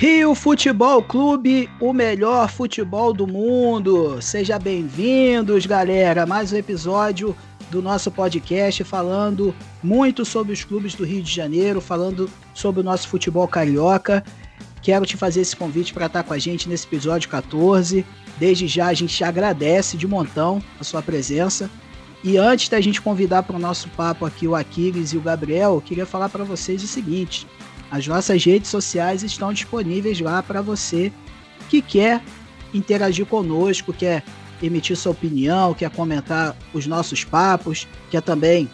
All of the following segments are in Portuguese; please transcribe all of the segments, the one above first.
Rio Futebol Clube, o melhor futebol do mundo. Seja bem-vindos, galera. Mais um episódio do nosso podcast falando muito sobre os clubes do Rio de Janeiro, falando sobre o nosso futebol carioca. Quero te fazer esse convite para estar com a gente nesse episódio 14. Desde já a gente agradece de montão a sua presença. E antes da gente convidar para o nosso papo aqui o Aquiles e o Gabriel, eu queria falar para vocês o seguinte: as nossas redes sociais estão disponíveis lá para você que quer interagir conosco, quer emitir sua opinião, quer comentar os nossos papos, quer também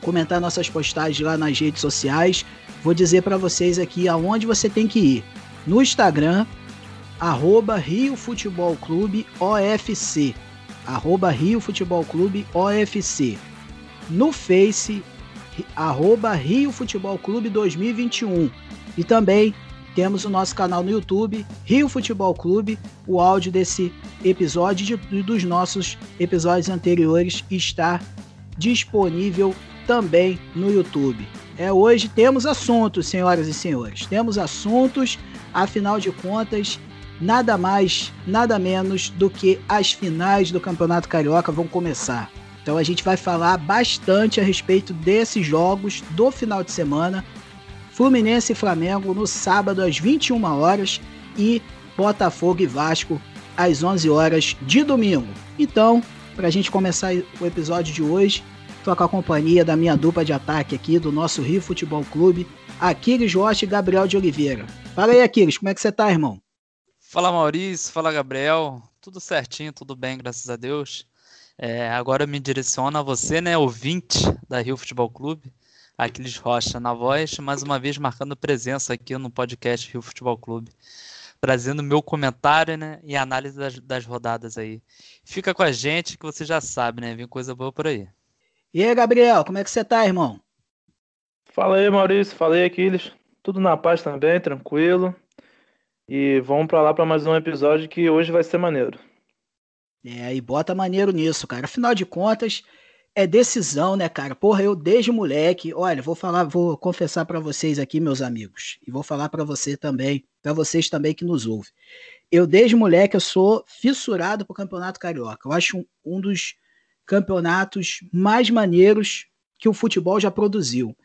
comentar nossas postagens lá nas redes sociais. Vou dizer para vocês aqui aonde você tem que ir. No Instagram, arroba Rio Futebol Clube OFC. Arroba Rio Futebol Clube OFC. No Face, arroba Rio Futebol Clube 2021. E também temos o nosso canal no YouTube, Rio Futebol Clube. O áudio desse episódio e dos nossos episódios anteriores está disponível também no YouTube. É hoje temos assuntos, senhoras e senhores. Temos assuntos, afinal de contas, nada mais, nada menos do que as finais do Campeonato Carioca vão começar. Então a gente vai falar bastante a respeito desses jogos do final de semana. Fluminense e Flamengo no sábado às 21 horas e Botafogo e Vasco às 11 horas de domingo. Então, para a gente começar o episódio de hoje, estou com a companhia da minha dupla de ataque aqui do nosso Rio Futebol Clube, Aquiles Rocha e Gabriel de Oliveira. Fala aí, Aquiles, como é que você tá, irmão? Fala, Maurício. Fala, Gabriel. Tudo certinho, tudo bem, graças a Deus. É, agora me direciona a você, né, ouvinte da Rio Futebol Clube, Aquiles Rocha na voz, mais uma vez marcando presença aqui no podcast Rio Futebol Clube, trazendo meu comentário né, e análise das, das rodadas aí. Fica com a gente que você já sabe, né? Vem coisa boa por aí. E aí, Gabriel, como é que você tá, irmão? Fala aí, Maurício. Fala aí, Aquiles. Tudo na paz também, tranquilo. E vamos para lá para mais um episódio que hoje vai ser maneiro. É, e bota maneiro nisso, cara. Afinal de contas, é decisão, né, cara? Porra, eu desde moleque, olha, vou falar, vou confessar para vocês aqui, meus amigos, e vou falar para você também, para vocês também que nos ouvem. Eu desde moleque eu sou fissurado pro Campeonato Carioca. Eu acho um, um dos campeonatos mais maneiros que o futebol já produziu.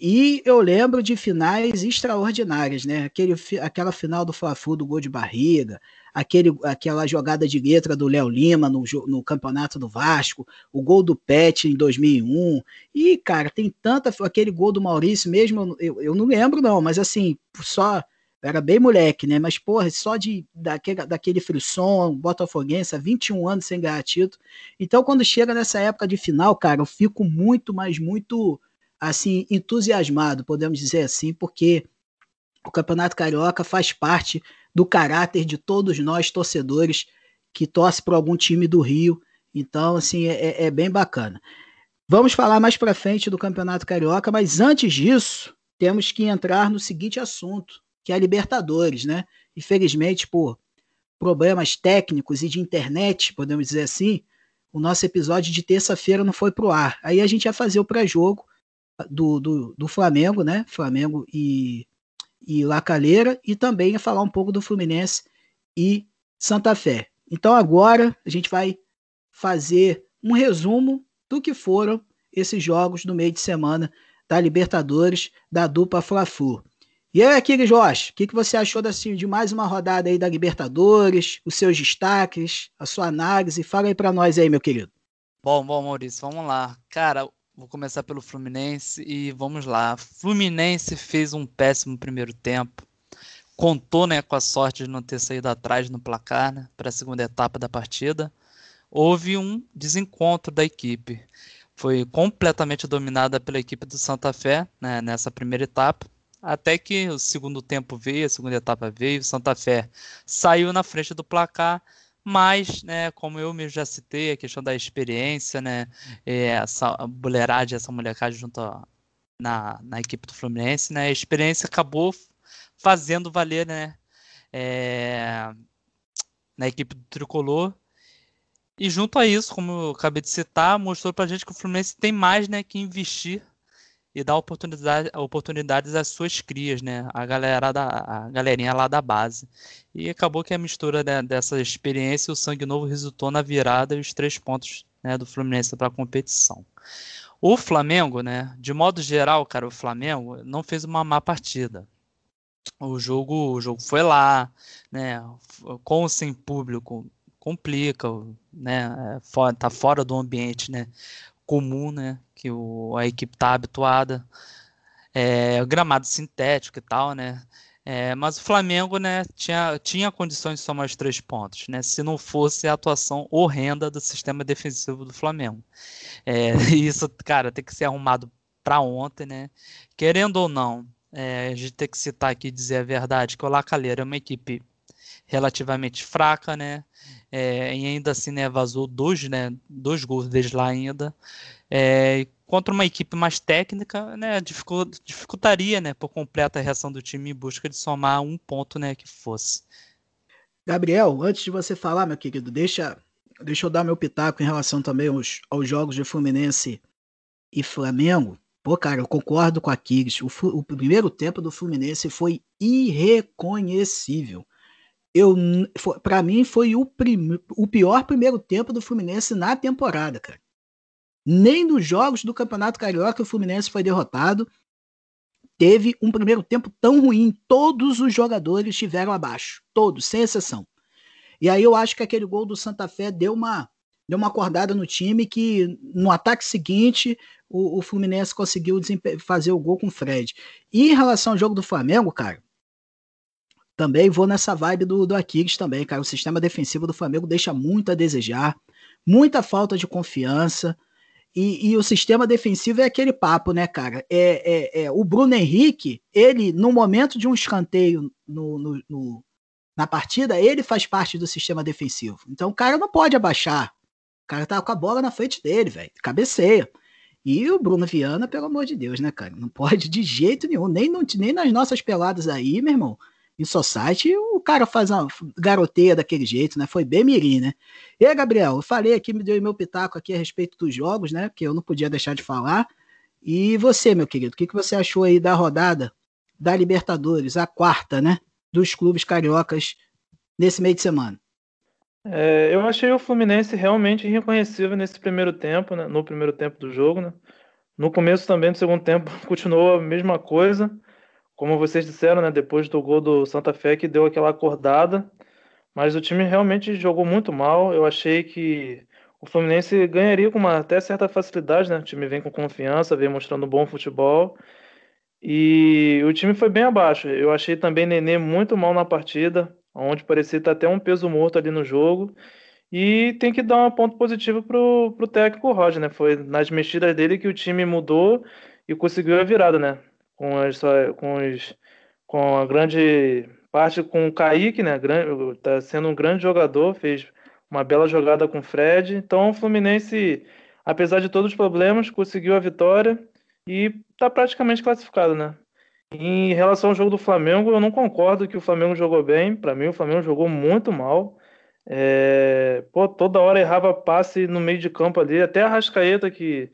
E eu lembro de finais extraordinárias, né? Aquele, aquela final do Fla-Flu do gol de barriga, aquele, aquela jogada de letra do Léo Lima no, no campeonato do Vasco, o gol do Pet em 2001. E, cara, tem tanta. Aquele gol do Maurício mesmo, eu, eu não lembro, não, mas assim, só. Era bem moleque, né? Mas, porra, só de daquele, daquele frisson, botafoguense, 21 anos sem ganhar título. Então, quando chega nessa época de final, cara, eu fico muito, mas muito assim, entusiasmado, podemos dizer assim, porque o Campeonato Carioca faz parte do caráter de todos nós torcedores que torce para algum time do Rio. Então, assim, é, é bem bacana. Vamos falar mais para frente do Campeonato Carioca, mas antes disso, temos que entrar no seguinte assunto, que é a Libertadores, né? Infelizmente, por problemas técnicos e de internet, podemos dizer assim, o nosso episódio de terça-feira não foi pro ar. Aí a gente ia fazer o pré-jogo do, do, do Flamengo, né? Flamengo e, e La Calera, e também a falar um pouco do Fluminense e Santa Fé. Então agora a gente vai fazer um resumo do que foram esses jogos do meio de semana da Libertadores da dupla Fla-Flu. E aí, Aquiles Jorge, o que, que você achou desse, de mais uma rodada aí da Libertadores, os seus destaques, a sua análise? Fala aí para nós aí, meu querido. Bom, bom, Maurício, vamos lá. Cara, Vou começar pelo Fluminense e vamos lá. Fluminense fez um péssimo primeiro tempo. Contou né, com a sorte de não ter saído atrás no placar né, para a segunda etapa da partida. Houve um desencontro da equipe. Foi completamente dominada pela equipe do Santa Fé né, nessa primeira etapa. Até que o segundo tempo veio, a segunda etapa veio, Santa Fé saiu na frente do placar mas, né, como eu mesmo já citei, a questão da experiência, né, é, essa boleiragem, essa molecagem junto a, na, na equipe do Fluminense, né, a experiência acabou fazendo valer, né, é, na equipe do Tricolor, e junto a isso, como eu acabei de citar, mostrou pra gente que o Fluminense tem mais, né, que investir e dar oportunidade, oportunidades às suas crias, né? A galera da a galerinha lá da base. E acabou que a mistura né, dessa experiência e o sangue novo resultou na virada e os três pontos né, do Fluminense para a competição. O Flamengo, né? De modo geral, cara, o Flamengo não fez uma má partida. O jogo, o jogo foi lá, né? Com ou sem público complica, né? É, tá fora do ambiente, né? Comum, né? Que o, a equipe tá habituada. É, gramado sintético e tal, né? É, mas o Flamengo, né, tinha, tinha condições de somar os três pontos, né, se não fosse a atuação horrenda do sistema defensivo do Flamengo. É, isso, cara, tem que ser arrumado para ontem, né? Querendo ou não, é, a gente tem que citar aqui dizer a verdade que o Lacalheira é uma equipe relativamente fraca, né? É, e ainda assim, né, vazou dois, né, dois gols desde lá ainda. É, contra uma equipe mais técnica, né, dificultaria, né, por completa a reação do time em busca de somar um ponto, né, que fosse. Gabriel, antes de você falar, meu querido, deixa, deixa eu dar meu pitaco em relação também aos, aos jogos de Fluminense e Flamengo. Pô, cara, eu concordo com a Kiggs. O, o primeiro tempo do Fluminense foi irreconhecível. Eu, para mim, foi o, prim, o pior primeiro tempo do Fluminense na temporada, cara. Nem nos jogos do Campeonato Carioca o Fluminense foi derrotado. Teve um primeiro tempo tão ruim. Todos os jogadores estiveram abaixo. Todos, sem exceção. E aí eu acho que aquele gol do Santa Fé deu uma, deu uma acordada no time que no ataque seguinte o, o Fluminense conseguiu fazer o gol com o Fred. E em relação ao jogo do Flamengo, cara, também vou nessa vibe do, do Aquiles também, cara. O sistema defensivo do Flamengo deixa muito a desejar, muita falta de confiança. E, e, o sistema defensivo é aquele papo, né, cara? É, é, é, o Bruno Henrique, ele, no momento de um escanteio no, no, no, na partida, ele faz parte do sistema defensivo. Então o cara não pode abaixar. O cara tá com a bola na frente dele, velho. Cabeceia. E o Bruno Viana, pelo amor de Deus, né, cara? Não pode de jeito nenhum. Nem, nem nas nossas peladas aí, meu irmão em Society, o cara faz uma garoteia daquele jeito, né? Foi bem mirim, né? E aí, Gabriel, eu falei aqui, me deu meu pitaco aqui a respeito dos jogos, né? Que eu não podia deixar de falar. E você, meu querido, o que, que você achou aí da rodada da Libertadores, a quarta, né? Dos clubes cariocas nesse meio de semana? É, eu achei o Fluminense realmente irreconhecível nesse primeiro tempo, né? No primeiro tempo do jogo, né? No começo também do segundo tempo continuou a mesma coisa como vocês disseram, né, depois do gol do Santa Fé que deu aquela acordada, mas o time realmente jogou muito mal. Eu achei que o Fluminense ganharia com uma até certa facilidade, né? O time vem com confiança, vem mostrando bom futebol. E o time foi bem abaixo. Eu achei também Nenê muito mal na partida, onde parecia estar até um peso morto ali no jogo. E tem que dar um ponto positivo pro, pro técnico Roger, né? Foi nas mexidas dele que o time mudou e conseguiu a virada, né? Com, com, os, com a grande parte com o Kaique, né? Tá sendo um grande jogador, fez uma bela jogada com o Fred. Então o Fluminense, apesar de todos os problemas, conseguiu a vitória e está praticamente classificado, né? Em relação ao jogo do Flamengo, eu não concordo que o Flamengo jogou bem. Para mim, o Flamengo jogou muito mal. É... Pô, toda hora errava passe no meio de campo ali. Até a Rascaeta, que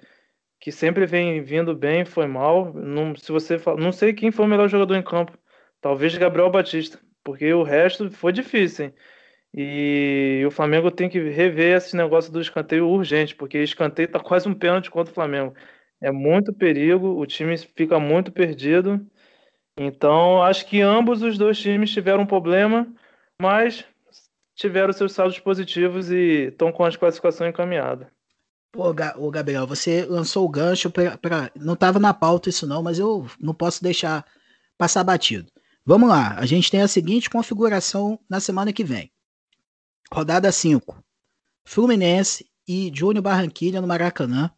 que sempre vem vindo bem, foi mal. Não, se você fala, não sei quem foi o melhor jogador em campo. Talvez Gabriel Batista, porque o resto foi difícil. Hein? E o Flamengo tem que rever esse negócio do escanteio urgente, porque escanteio tá quase um pênalti contra o Flamengo. É muito perigo, o time fica muito perdido. Então, acho que ambos os dois times tiveram um problema, mas tiveram seus saldos positivos e estão com a classificação encaminhada. Pô, ô Gabriel, você lançou o gancho para. Não estava na pauta isso não, mas eu não posso deixar passar batido. Vamos lá, a gente tem a seguinte configuração na semana que vem. Rodada 5. Fluminense e Júnior Barranquilha no Maracanã.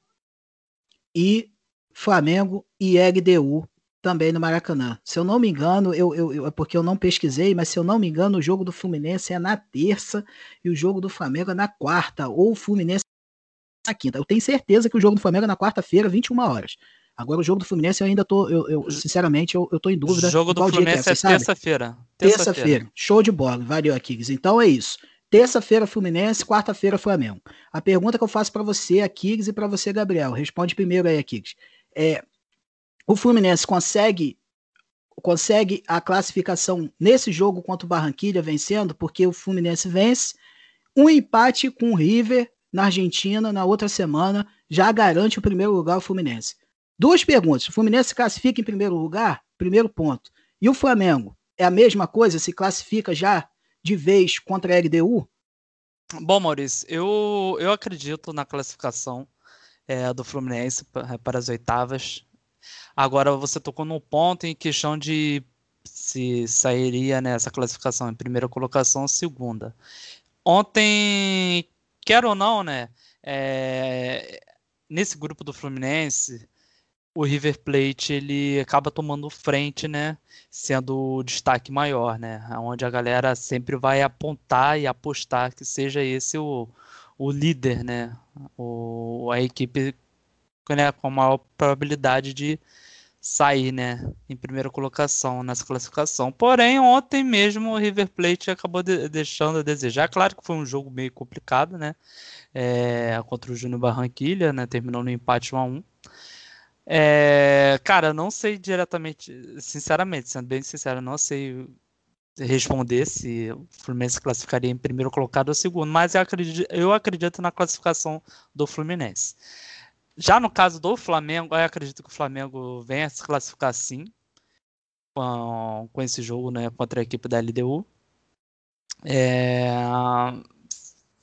E Flamengo e LDU também no Maracanã. Se eu não me engano, eu, eu, eu, é porque eu não pesquisei, mas se eu não me engano, o jogo do Fluminense é na terça e o jogo do Flamengo é na quarta. Ou o Fluminense na quinta. Eu tenho certeza que o jogo do Flamengo é na quarta-feira, 21 horas. Agora o jogo do Fluminense eu ainda tô, eu, eu sinceramente, eu, eu tô em dúvida. O jogo do Fluminense é, é terça-feira. Terça-feira. Show de bola, valeu aqui. Então é isso. Terça-feira Fluminense, quarta-feira Flamengo. A pergunta que eu faço para você, Aquiles, e para você, Gabriel, responde primeiro aí, Aquiles. É, o Fluminense consegue consegue a classificação nesse jogo contra o Barranquilha vencendo, porque o Fluminense vence. Um empate com o River na Argentina na outra semana já garante o primeiro lugar ao Fluminense. Duas perguntas. O Fluminense se classifica em primeiro lugar? Primeiro ponto. E o Flamengo? É a mesma coisa? Se classifica já de vez contra a LDU? Bom, Maurício, eu, eu acredito na classificação é, do Fluminense para as oitavas. Agora você tocou num ponto em questão de se sairia nessa classificação em primeira colocação ou segunda. Ontem, quer ou não, né? É, nesse grupo do Fluminense, o River Plate ele acaba tomando frente, né? Sendo o destaque maior, né? Onde a galera sempre vai apontar e apostar que seja esse o, o líder, né? O, a equipe né, com a maior probabilidade de sair, né, em primeira colocação nessa classificação. Porém, ontem mesmo o River Plate acabou de, deixando a desejar. Claro que foi um jogo meio complicado, né, é, contra o Júnior Barranquilha, né, terminou no empate 1 a 1. É, cara, não sei diretamente, sinceramente, sendo bem sincero, não sei responder se o Fluminense classificaria em primeiro colocado ou segundo, mas eu acredito, eu acredito na classificação do Fluminense. Já no caso do Flamengo, eu acredito que o Flamengo venha se classificar sim com, com esse jogo né, contra a equipe da LDU. É,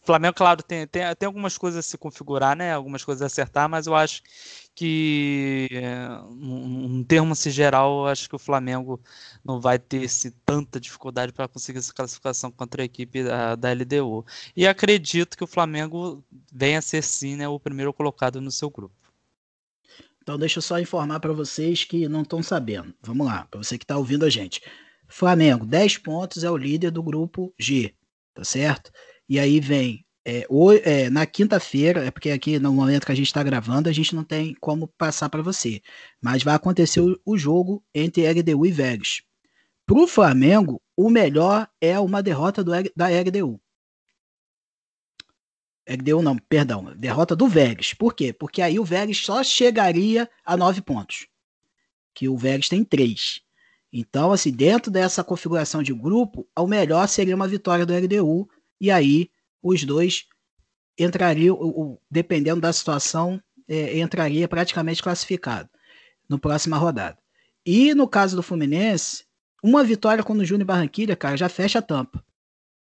Flamengo, claro, tem, tem, tem algumas coisas a se configurar, né? Algumas coisas a acertar, mas eu acho que, em termos geral, acho que o Flamengo não vai ter esse, tanta dificuldade para conseguir essa classificação contra a equipe da, da, LDU. E acredito que o Flamengo venha a ser, sim, né, o primeiro colocado no seu grupo. Então, deixa eu só informar para vocês que não estão sabendo. Vamos lá, para você que está ouvindo a gente. Flamengo, 10 pontos, é o líder do grupo G, tá certo? E aí vem é, o, é, na quinta-feira, é porque aqui no momento que a gente está gravando, a gente não tem como passar para você. Mas vai acontecer o, o jogo entre LDU e Vélez. Para o Flamengo, o melhor é uma derrota do, da LDU. LDU não, perdão, derrota do Vélez. Por quê? Porque aí o Vélez só chegaria a nove pontos. Que o Vélez tem três. Então, assim, dentro dessa configuração de grupo, o melhor seria uma vitória do LDU e aí os dois entrariam, dependendo da situação, é, entraria praticamente classificado no próxima rodada. E no caso do Fluminense, uma vitória com o Júnior Barranquilha, cara, já fecha a tampa.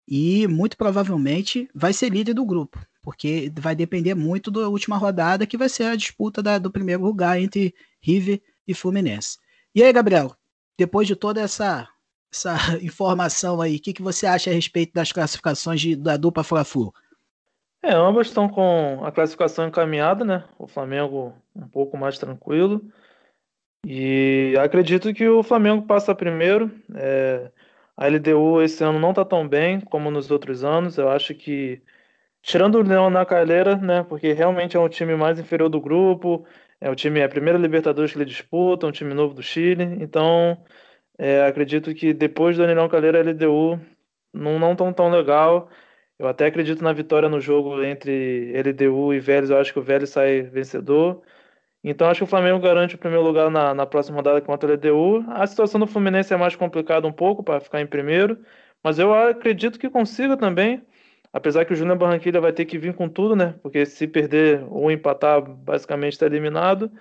E muito provavelmente vai ser líder do grupo, porque vai depender muito da última rodada, que vai ser a disputa da, do primeiro lugar entre River e Fluminense. E aí, Gabriel, depois de toda essa essa informação aí. O que, que você acha a respeito das classificações de, da dupla Fla-Flu? É, ambas estão com a classificação encaminhada, né? O Flamengo um pouco mais tranquilo. E acredito que o Flamengo passa primeiro. É, a LDU esse ano não está tão bem como nos outros anos. Eu acho que, tirando o Leão na carreira, né? Porque realmente é um time mais inferior do grupo. É o time, é a primeira Libertadores que ele disputa, um time novo do Chile. Então, é, acredito que depois do Anilão Calheira, a LDU não, não tão tão legal. Eu até acredito na vitória no jogo entre LDU e Vélez. Eu acho que o Vélez sai vencedor. Então acho que o Flamengo garante o primeiro lugar na, na próxima rodada contra a LDU. A situação do Fluminense é mais complicada um pouco para ficar em primeiro, mas eu acredito que consiga também. Apesar que o Júnior Barranquilla vai ter que vir com tudo, né? Porque se perder ou empatar, basicamente está eliminado.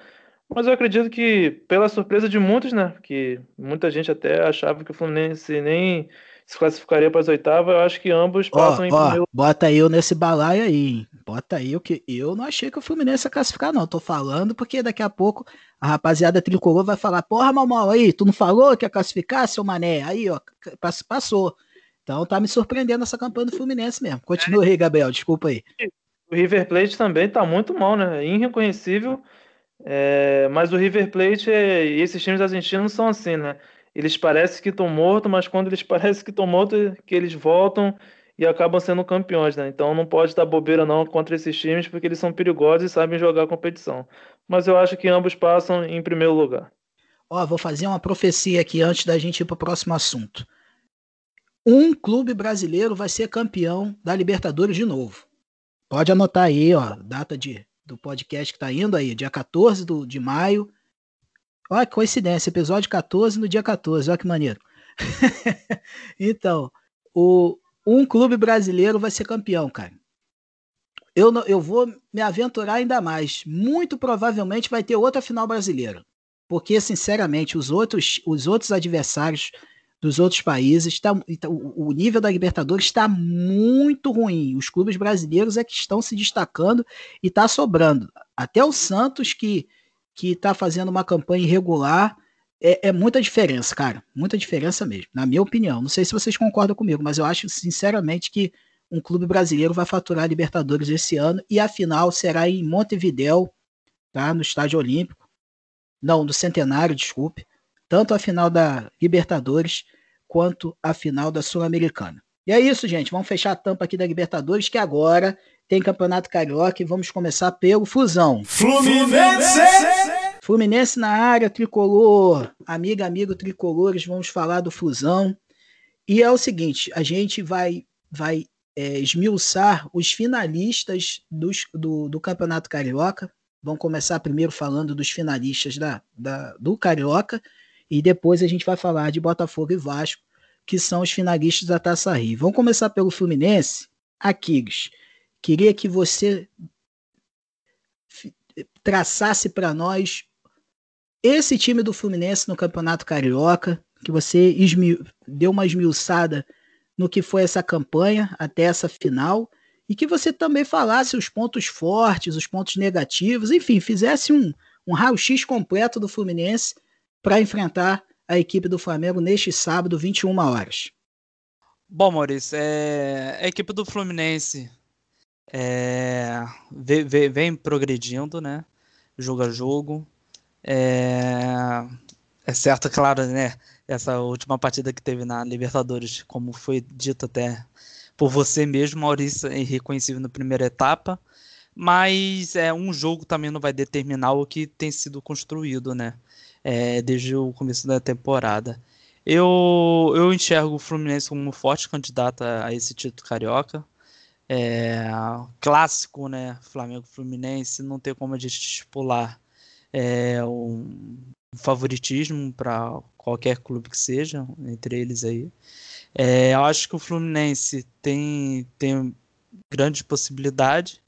Mas eu acredito que, pela surpresa de muitos, né? Que muita gente até achava que o Fluminense nem se classificaria para as oitavas, eu acho que ambos passam em ó, primeiro. Bota eu nesse balaio aí. Bota eu que eu não achei que o Fluminense ia classificar, não. Tô falando porque daqui a pouco a rapaziada tricolor vai falar: Porra, mal, mal aí, tu não falou que ia classificar, seu mané? Aí, ó, passou. Então tá me surpreendendo essa campanha do Fluminense mesmo. Continua aí, Gabriel, desculpa aí. O River Plate também tá muito mal, né? Irreconhecível. É, mas o River Plate e esses times argentinos são assim, né? Eles parecem que estão mortos, mas quando eles parecem que estão mortos, que eles voltam e acabam sendo campeões, né? Então não pode dar bobeira não contra esses times, porque eles são perigosos e sabem jogar a competição. Mas eu acho que ambos passam em primeiro lugar. Ó, vou fazer uma profecia aqui antes da gente ir para o próximo assunto. Um clube brasileiro vai ser campeão da Libertadores de novo. Pode anotar aí, ó, data de do podcast que está indo aí, dia 14 do, de maio. Olha que coincidência, episódio 14 no dia 14, olha que maneiro. então, o, um clube brasileiro vai ser campeão, cara. Eu, eu vou me aventurar ainda mais. Muito provavelmente vai ter outra final brasileira. Porque, sinceramente, os outros, os outros adversários dos outros países, tá, tá o nível da Libertadores está muito ruim. Os clubes brasileiros é que estão se destacando e está sobrando. Até o Santos, que que está fazendo uma campanha irregular, é, é, muita diferença, cara. Muita diferença mesmo, na minha opinião. Não sei se vocês concordam comigo, mas eu acho sinceramente que um clube brasileiro vai faturar a Libertadores esse ano e a final será em Montevidéu, tá? No Estádio Olímpico. Não, do Centenário, desculpe. Tanto a final da Libertadores quanto a final da Sul-Americana. E é isso, gente. Vamos fechar a tampa aqui da Libertadores, que agora tem Campeonato Carioca e vamos começar pelo Fusão. Fluminense! Fluminense na área, tricolor, amiga, amigo tricolores, vamos falar do Fusão. E é o seguinte, a gente vai, vai é, esmiuçar os finalistas dos, do, do Campeonato Carioca. Vamos começar primeiro falando dos finalistas da, da, do Carioca e depois a gente vai falar de Botafogo e Vasco, que são os finalistas da Taça Rio. Vamos começar pelo Fluminense. Aquiles. Queria que você traçasse para nós esse time do Fluminense no Campeonato Carioca, que você deu uma esmiuçada no que foi essa campanha até essa final e que você também falasse os pontos fortes, os pontos negativos, enfim, fizesse um, um raio-x completo do Fluminense para enfrentar a equipe do Flamengo neste sábado, 21 horas. Bom, Maurício, é... a equipe do Fluminense é, vem, vem, progredindo, né? Jogo a jogo. É, é certo, claro, né? Essa última partida que teve na Libertadores, como foi dito até por você mesmo, Maurício, é irreconhecível na primeira etapa. Mas é um jogo também não vai determinar o que tem sido construído, né? É, desde o começo da temporada. Eu, eu enxergo o Fluminense como um forte candidato a, esse título carioca é, clássico, né? Flamengo Fluminense, não tem como a gente estipular é, um favoritismo para qualquer clube que seja, entre eles aí. É, eu acho que o Fluminense tem, tem grande possibilidade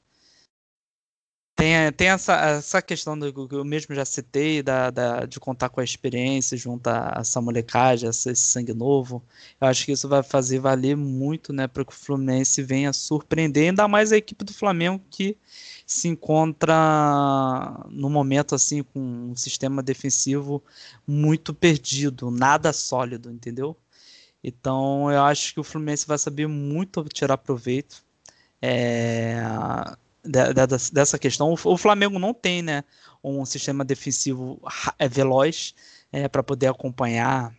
tem, tem essa, essa questão do que eu mesmo já citei, da, da, de contar com a experiência junto a essa molecagem, esse sangue novo. Eu acho que isso vai fazer valer muito né, para que o Fluminense venha surpreender, ainda mais a equipe do Flamengo que se encontra no momento assim com um sistema defensivo muito perdido, nada sólido, entendeu? Então eu acho que o Fluminense vai saber muito tirar proveito. É, dessa questão. O Flamengo não tem né, um sistema defensivo é, veloz é, para poder acompanhar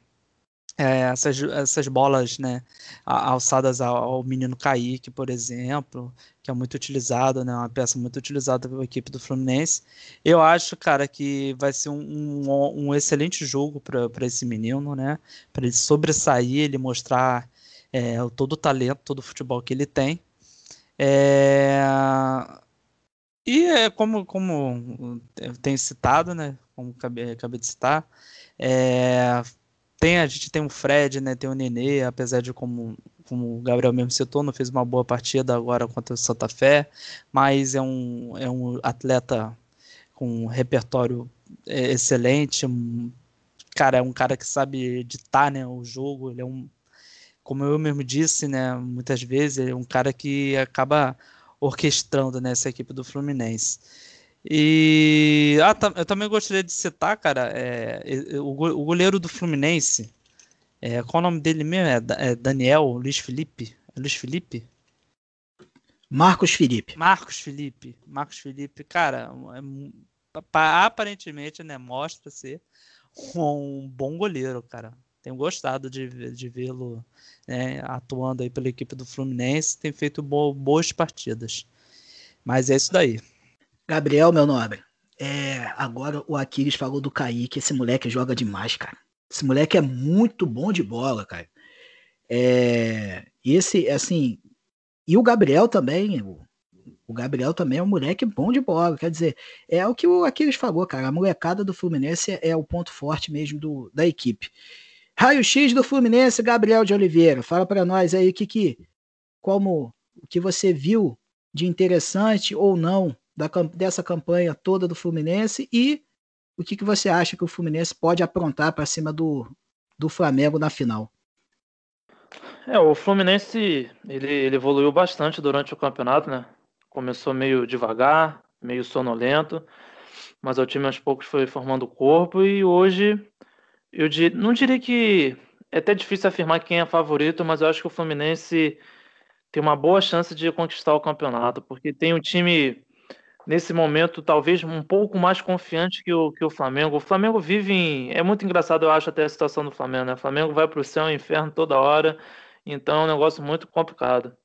é, essas, essas bolas né, alçadas ao, menino Kaique, por exemplo, que é muito utilizado, né, uma peça muito utilizada pela equipe do Fluminense. Eu acho, cara, que vai ser um, um, um excelente jogo para esse menino, né, para ele sobressair, ele mostrar é, todo o talento, todo o futebol que ele tem. É... E é como, como eu tenho citado, né? Como acabei, acabei de citar, é... tem, a gente tem o Fred, né? Tem o Nenê, apesar de como, como o Gabriel mesmo citou, não fez uma boa partida agora contra o Santa Fé, mas é um, é um atleta com um repertório é, excelente, cara, é um cara que sabe editar né, o jogo, ele é um como eu mesmo disse, né, muitas vezes, é um cara que acaba orquestrando né, equipe do Fluminense. E ah, eu também gostaria de citar, cara, é, o, o goleiro do Fluminense, é, qual o nome dele mesmo? É, é Daniel Luiz Felipe? É Luiz Felipe? Marcos Felipe. Marcos Felipe. Marcos Felipe, cara, é, aparentemente, né, mostra ser um bom goleiro, cara. Tenho gostado de, de vê-lo né, atuando aí pela equipe do Fluminense, tem feito bo boas partidas. Mas é isso daí. Gabriel, meu nobre, é, agora o Aquiles falou do Kaique, esse moleque joga demais, cara. Esse moleque é muito bom de bola, cara. É, esse, assim, e o Gabriel também, O Gabriel também é um moleque bom de bola. Quer dizer, é o que o Aquiles falou, cara. A molecada do Fluminense é o ponto forte mesmo do, da equipe. Raio X do Fluminense, Gabriel de Oliveira. Fala para nós aí que, que como o que você viu de interessante ou não da, dessa campanha toda do Fluminense e o que, que você acha que o Fluminense pode aprontar para cima do, do Flamengo na final. É, o Fluminense ele, ele evoluiu bastante durante o campeonato, né? Começou meio devagar, meio sonolento, mas o time aos poucos foi formando o corpo e hoje eu dir, não diria que é até difícil afirmar quem é favorito, mas eu acho que o Fluminense tem uma boa chance de conquistar o campeonato, porque tem um time nesse momento talvez um pouco mais confiante que o, que o Flamengo. O Flamengo vive em. É muito engraçado, eu acho, até a situação do Flamengo, né? O Flamengo vai para o céu e inferno toda hora, então é um negócio muito complicado.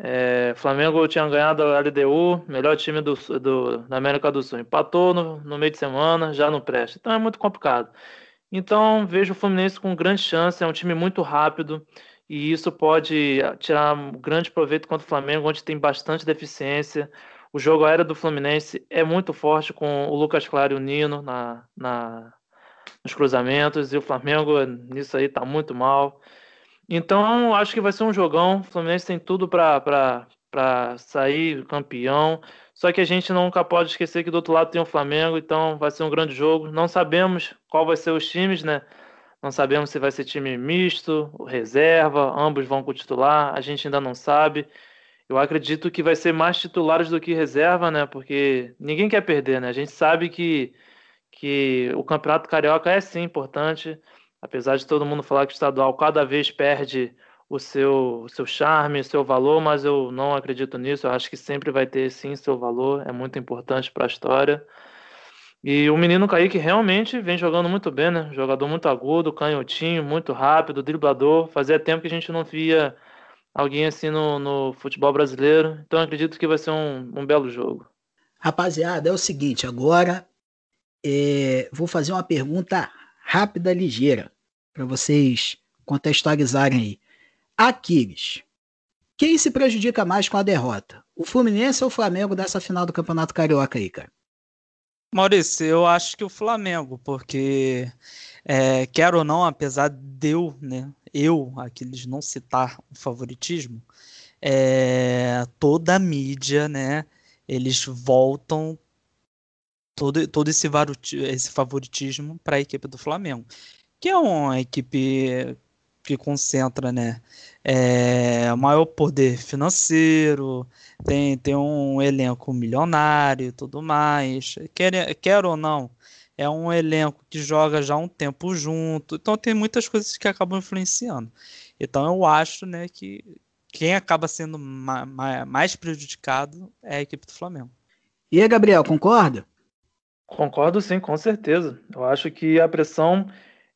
É, Flamengo tinha ganhado a LDU, melhor time do, do, da América do Sul. Empatou no, no meio de semana, já não presta. Então é muito complicado. Então vejo o Fluminense com grande chance, é um time muito rápido e isso pode tirar um grande proveito contra o Flamengo, onde tem bastante deficiência. O jogo aéreo do Fluminense é muito forte com o Lucas Claro e o Nino na, na, nos cruzamentos, e o Flamengo nisso aí tá muito mal. Então, acho que vai ser um jogão. O Fluminense tem tudo para sair campeão. Só que a gente nunca pode esquecer que do outro lado tem o Flamengo, então vai ser um grande jogo. Não sabemos qual vai ser os times, né? Não sabemos se vai ser time misto, reserva, ambos vão com titular, a gente ainda não sabe. Eu acredito que vai ser mais titulares do que reserva, né? Porque ninguém quer perder, né? A gente sabe que, que o Campeonato Carioca é sim importante, apesar de todo mundo falar que o estadual cada vez perde o seu, o seu charme, o seu valor, mas eu não acredito nisso. Eu acho que sempre vai ter sim seu valor, é muito importante para a história. E o menino Kaique realmente vem jogando muito bem, né? Jogador muito agudo, canhotinho, muito rápido, driblador. Fazia tempo que a gente não via alguém assim no, no futebol brasileiro. Então acredito que vai ser um, um belo jogo. Rapaziada, é o seguinte, agora é, vou fazer uma pergunta rápida, ligeira, para vocês contextualizarem aí. Aquiles, quem se prejudica mais com a derrota? O Fluminense ou o Flamengo dessa final do Campeonato Carioca aí, cara? Maurício, eu acho que o Flamengo, porque é, quero ou não, apesar de eu, né, eu, aqueles não citar o favoritismo, é, toda a mídia, né, eles voltam todo, todo esse, esse favoritismo para a equipe do Flamengo, que é uma equipe que concentra, né, é, maior poder financeiro, tem, tem um elenco milionário e tudo mais, quer, quer ou não, é um elenco que joga já há um tempo junto, então tem muitas coisas que acabam influenciando. Então eu acho né, que quem acaba sendo ma ma mais prejudicado é a equipe do Flamengo. E aí, Gabriel, concorda? Concordo sim, com certeza. Eu acho que a pressão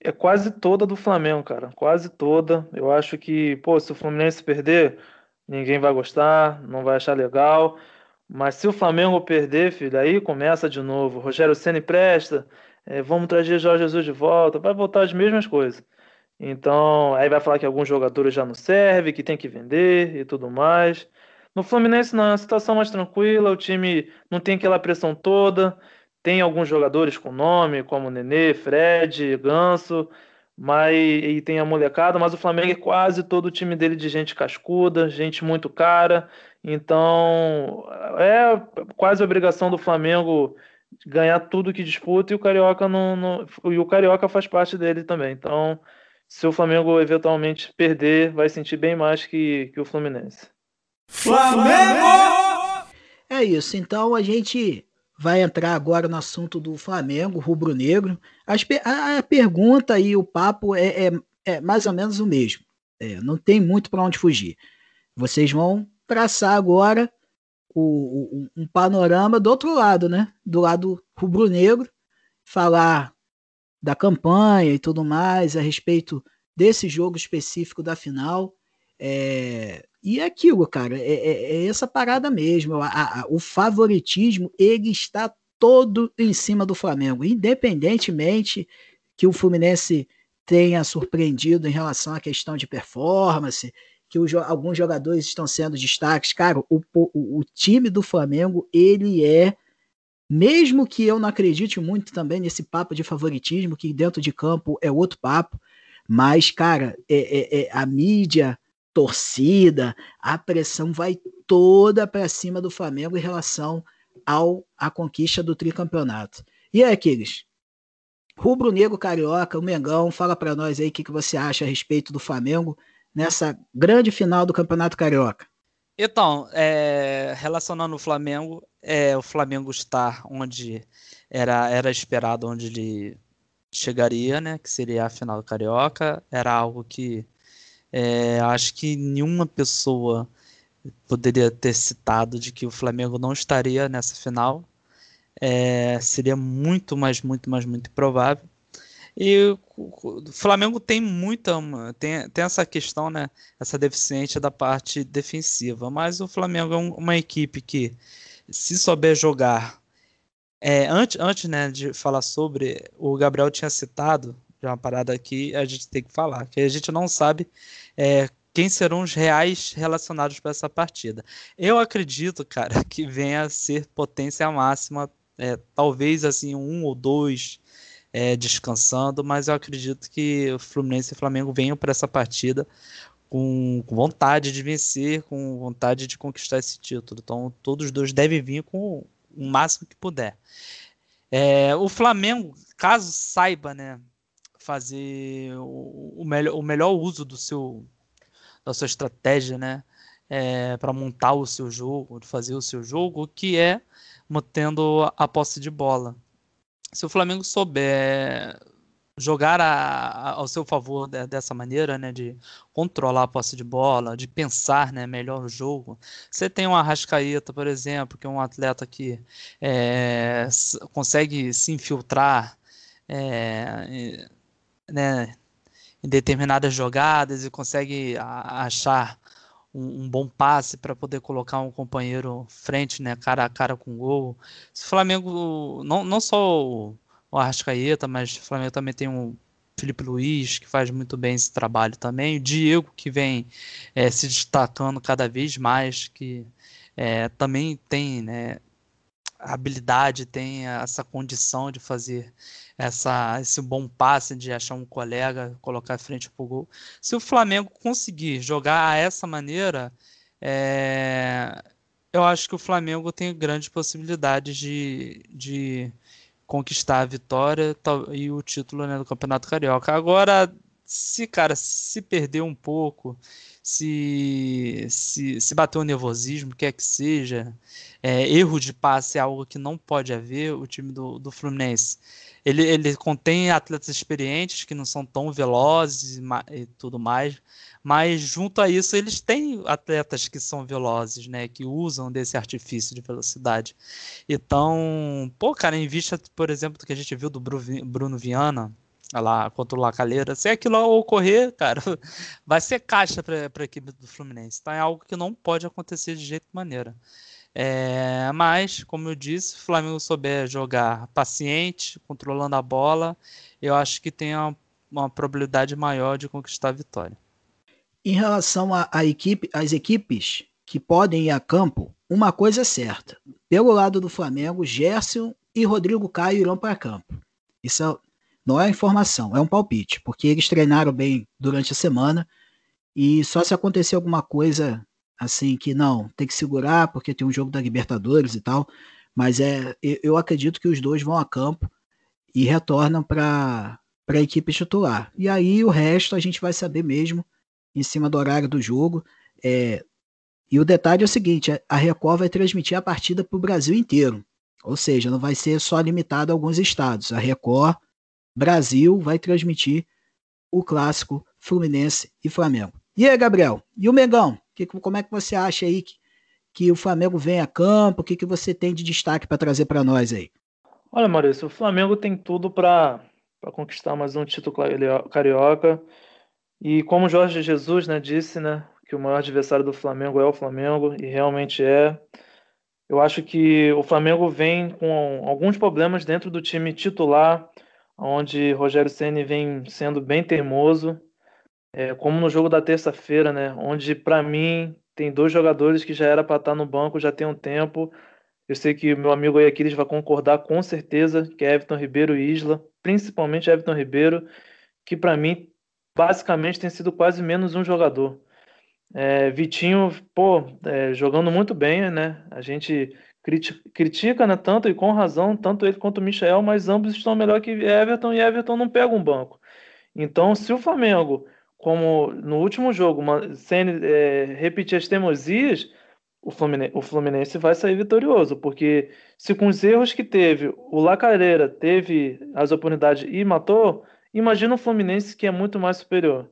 é quase toda do Flamengo, cara. Quase toda. Eu acho que, pô, se o Fluminense perder, ninguém vai gostar, não vai achar legal. Mas se o Flamengo perder, filho, aí começa de novo. Rogério Ceni presta, é, vamos trazer Jorge Jesus de volta, vai voltar as mesmas coisas. Então, aí vai falar que alguns jogadores já não servem, que tem que vender e tudo mais. No Fluminense, não, a situação mais tranquila, o time não tem aquela pressão toda. Tem alguns jogadores com nome, como Nenê, Fred, Ganso, mas e tem a molecada, mas o Flamengo é quase todo o time dele de gente cascuda, gente muito cara. Então, é quase obrigação do Flamengo ganhar tudo que disputa e o Carioca não, não, e o Carioca faz parte dele também. Então, se o Flamengo eventualmente perder, vai sentir bem mais que, que o Fluminense. Flamengo! É isso. Então a gente vai entrar agora no assunto do Flamengo, rubro-negro. A, pergunta e o papo é, é, é mais ou menos o mesmo. É, não tem muito para onde fugir. Vocês vão traçar agora o, o, um panorama do outro lado, né? Do lado rubro-negro, falar da campanha e tudo mais, a respeito desse jogo específico da final. É, e é aquilo, cara, é, é, é essa parada mesmo. A, a, o favoritismo, ele está todo em cima do Flamengo, independentemente que o Fluminense tenha surpreendido em relação à questão de performance, que alguns jogadores estão sendo destaques. Cara, o, o, o time do Flamengo, ele é mesmo que eu não acredite muito também nesse papo de favoritismo, que dentro de campo é outro papo, mas, cara, é, é, é a mídia, torcida, a pressão vai toda para cima do Flamengo em relação ao a conquista do tricampeonato. E aí, Aquiles? Rubro Negro Carioca, o Mengão, fala para nós aí o que, que você acha a respeito do Flamengo nessa grande final do Campeonato Carioca. Então, é, relacionando o Flamengo, é, o Flamengo está onde era, era esperado, onde ele chegaria, né? Que seria a final do Carioca. Era algo que é, acho que nenhuma pessoa poderia ter citado de que o Flamengo não estaria nessa final. É, seria muito mais, muito mais, muito provável. E o Flamengo tem muita. Tem, tem essa questão, né? Essa deficiência da parte defensiva. Mas o Flamengo é um, uma equipe que, se souber jogar. É, antes, antes né, de falar sobre, o Gabriel tinha citado de uma parada aqui, a gente tem que falar, que a gente não sabe é, quem serão os reais relacionados para essa partida. Eu acredito, cara, que venha a ser potência máxima, é, talvez assim um ou dois é, descansando, mas eu acredito que o Fluminense e o Flamengo venham para essa partida com, com, vontade de vencer, com vontade de conquistar esse título. Então, todos os dois devem vir com o máximo que puder. É, o Flamengo, caso saiba, né, fazer o, o, melhor, o melhor uso do seu da sua estratégia, né, é, para montar o seu jogo, fazer o seu jogo, que é mantendo a posse de bola se o Flamengo souber jogar a, a, ao seu favor de, dessa maneira, né, de controlar a posse de bola, de pensar, né, melhor o jogo. Você tem um Arrascaeta, por exemplo, que é um atleta que é, consegue se infiltrar, é, né, em determinadas jogadas e consegue achar um, um bom passe para poder colocar um companheiro frente, né, cara a cara com o gol. Se o Flamengo, não, não só o, o Arrascaeta, mas o Flamengo também tem um Felipe Luiz, que faz muito bem esse trabalho também. O Diego, que vem é, se destacando cada vez mais, que é, também tem né, habilidade, tem essa condição de fazer essa, esse bom passe de achar um colega, colocar frente para o gol. Se o Flamengo conseguir jogar essa maneira, é, eu acho que o Flamengo tem grandes possibilidades de, de conquistar a vitória e o título né, do Campeonato Carioca. Agora, se, cara, se perder um pouco, se, se, se bater o nervosismo, quer que seja, é, erro de passe é algo que não pode haver, o time do, do Fluminense ele, ele contém atletas experientes que não são tão velozes e, e tudo mais, mas junto a isso eles têm atletas que são velozes, né, que usam desse artifício de velocidade. Então, pô, cara, em vista, por exemplo, do que a gente viu do Bruno Viana, lá contra o Lacaleira, se aquilo ocorrer, cara, vai ser caixa para a equipe do Fluminense. Então é algo que não pode acontecer de jeito maneira. É, mas, como eu disse, se o Flamengo souber jogar paciente, controlando a bola, eu acho que tem uma, uma probabilidade maior de conquistar a vitória. Em relação à equipe, às equipes que podem ir a campo, uma coisa é certa. Pelo lado do Flamengo, Gerson e Rodrigo Caio irão para campo. Isso não é informação, é um palpite, porque eles treinaram bem durante a semana e só se acontecer alguma coisa assim que não, tem que segurar porque tem um jogo da Libertadores e tal, mas é eu acredito que os dois vão a campo e retornam para para a equipe titular. E aí o resto a gente vai saber mesmo em cima do horário do jogo. É, e o detalhe é o seguinte: a Record vai transmitir a partida para o Brasil inteiro. Ou seja, não vai ser só limitado a alguns estados. A Record Brasil vai transmitir o clássico Fluminense e Flamengo. E aí, Gabriel? E o Mengão? Que, como é que você acha aí que, que o Flamengo vem a campo? O que, que você tem de destaque para trazer para nós aí? Olha, Maurício, o Flamengo tem tudo para conquistar mais um título carioca. E como Jorge Jesus né, disse, né, que o maior adversário do Flamengo é o Flamengo, e realmente é. Eu acho que o Flamengo vem com alguns problemas dentro do time titular, onde Rogério Ceni vem sendo bem teimoso é, como no jogo da terça-feira, né? Onde para mim tem dois jogadores que já era para estar tá no banco já tem um tempo. Eu sei que meu amigo aí Aquiles vai concordar com certeza que é Everton Ribeiro e Isla, principalmente Everton Ribeiro, que para mim basicamente tem sido quase menos um jogador. É, Vitinho, pô, é, jogando muito bem, né? A gente critica, né, tanto e com razão, tanto ele quanto o Michel, mas ambos estão melhor que Everton e Everton não pega um banco. Então, se o Flamengo, como no último jogo, sem é, repetir as teimosias, o Fluminense, o Fluminense vai sair vitorioso, porque se com os erros que teve, o Lacareira teve as oportunidades e matou, imagina o Fluminense que é muito mais superior.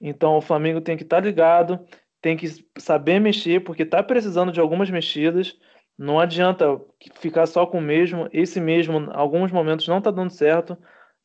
Então, o Flamengo tem que estar tá ligado, tem que saber mexer, porque está precisando de algumas mexidas. Não adianta ficar só com o mesmo. Esse mesmo, alguns momentos, não está dando certo.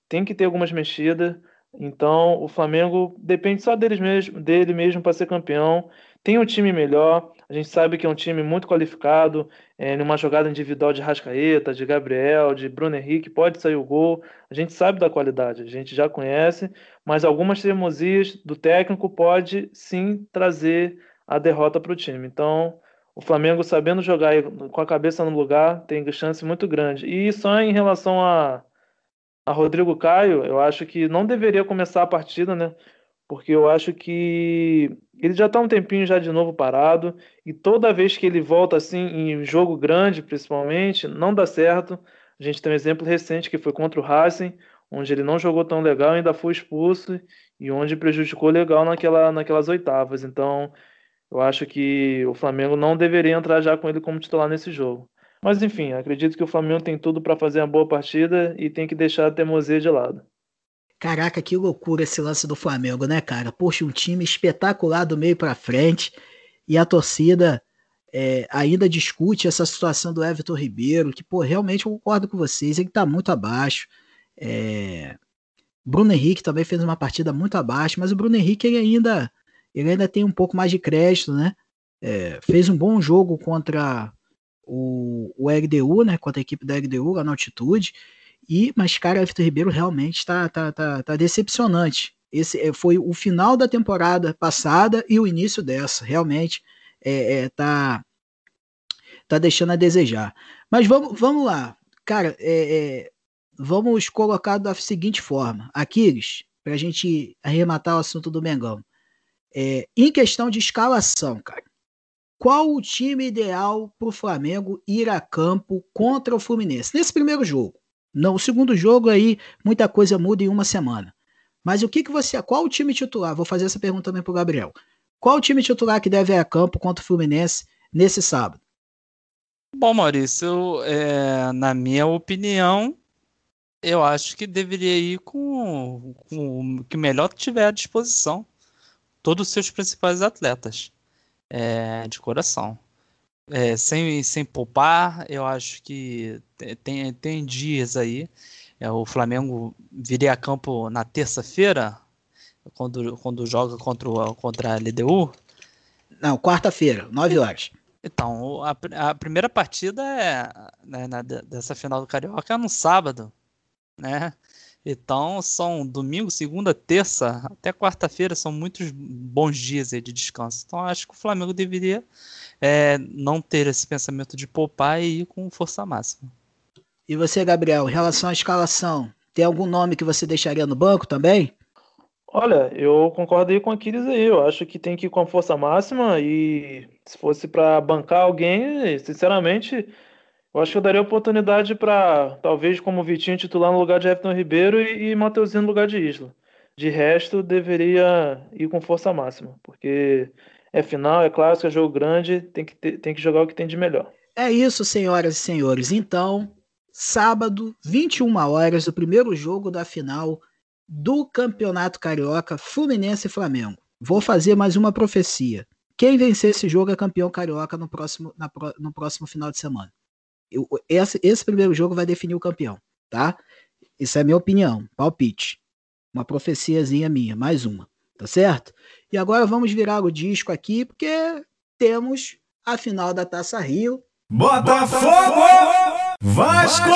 Tem que ter algumas mexidas. Então, o Flamengo depende só deles mesmo, dele mesmo para ser campeão. Tem um time melhor. A gente sabe que é um time muito qualificado. É, numa jogada individual de Rascaeta, de Gabriel, de Bruno Henrique, pode sair o gol. A gente sabe da qualidade, a gente já conhece. Mas algumas teimosias do técnico pode sim trazer a derrota para o time. Então, o Flamengo sabendo jogar com a cabeça no lugar tem chance muito grande. E só em relação a, a Rodrigo Caio, eu acho que não deveria começar a partida, né? Porque eu acho que ele já está um tempinho já de novo parado e toda vez que ele volta assim em jogo grande, principalmente, não dá certo. A gente tem um exemplo recente que foi contra o Racing, onde ele não jogou tão legal, ainda foi expulso e onde prejudicou legal naquela, naquelas oitavas. Então, eu acho que o Flamengo não deveria entrar já com ele como titular nesse jogo. Mas enfim, acredito que o Flamengo tem tudo para fazer uma boa partida e tem que deixar a teimosia de lado. Caraca, que loucura esse lance do Flamengo, né, cara? Poxa, um time espetacular do meio para frente e a torcida é, ainda discute essa situação do Everton Ribeiro, que, pô, realmente eu concordo com vocês, ele tá muito abaixo. É... Bruno Henrique também fez uma partida muito abaixo, mas o Bruno Henrique ele ainda ele ainda tem um pouco mais de crédito, né? É, fez um bom jogo contra o, o RDU, né? Contra a equipe da RDU lá na altitude. E, mas, cara, o Everton Ribeiro realmente está tá, tá, tá decepcionante. Esse é, foi o final da temporada passada e o início dessa. Realmente é, é, tá, tá deixando a desejar. Mas vamos, vamos lá. Cara, é, é vamos colocar da seguinte forma. Aquiles, para a gente arrematar o assunto do Mengão. É, em questão de escalação, cara, qual o time ideal para o Flamengo ir a campo contra o Fluminense? Nesse primeiro jogo. No o segundo jogo aí, muita coisa muda em uma semana. Mas o que, que você. Qual o time titular? Vou fazer essa pergunta também para o Gabriel. Qual o time titular que deve ir a campo contra o Fluminense nesse sábado? Bom, Maurício, é, na minha opinião, eu acho que deveria ir com, com o que melhor tiver à disposição todos os seus principais atletas é, de coração. É, sem, sem poupar, eu acho que tem, tem dias aí. É, o Flamengo viria a campo na terça-feira, quando, quando joga contra, o, contra a LDU. Não, quarta-feira, 9 horas. Então, a, a primeira partida é, né, na, dessa final do Carioca é no sábado, né? Então, são domingo, segunda, terça, até quarta-feira, são muitos bons dias de descanso. Então, acho que o Flamengo deveria é, não ter esse pensamento de poupar e ir com força máxima. E você, Gabriel, em relação à escalação, tem algum nome que você deixaria no banco também? Olha, eu concordo aí com Aquiles aí. Eu acho que tem que ir com a força máxima e se fosse para bancar alguém, sinceramente, eu acho que eu daria oportunidade para, talvez, como Vitinho titular no lugar de Everton Ribeiro e, e no lugar de Isla. De resto, deveria ir com força máxima, porque é final, é clássico, é jogo grande, tem que, ter, tem que jogar o que tem de melhor. É isso, senhoras e senhores. Então, sábado, 21 horas, o primeiro jogo da final do Campeonato Carioca Fluminense e Flamengo. Vou fazer mais uma profecia. Quem vencer esse jogo é campeão carioca no próximo, na, no próximo final de semana esse, esse primeiro jogo vai definir o campeão, tá? Isso é minha opinião, palpite. Uma profeciazinha minha, mais uma, tá certo? E agora vamos virar o disco aqui, porque temos a final da Taça Rio. Botafogo! Vasco!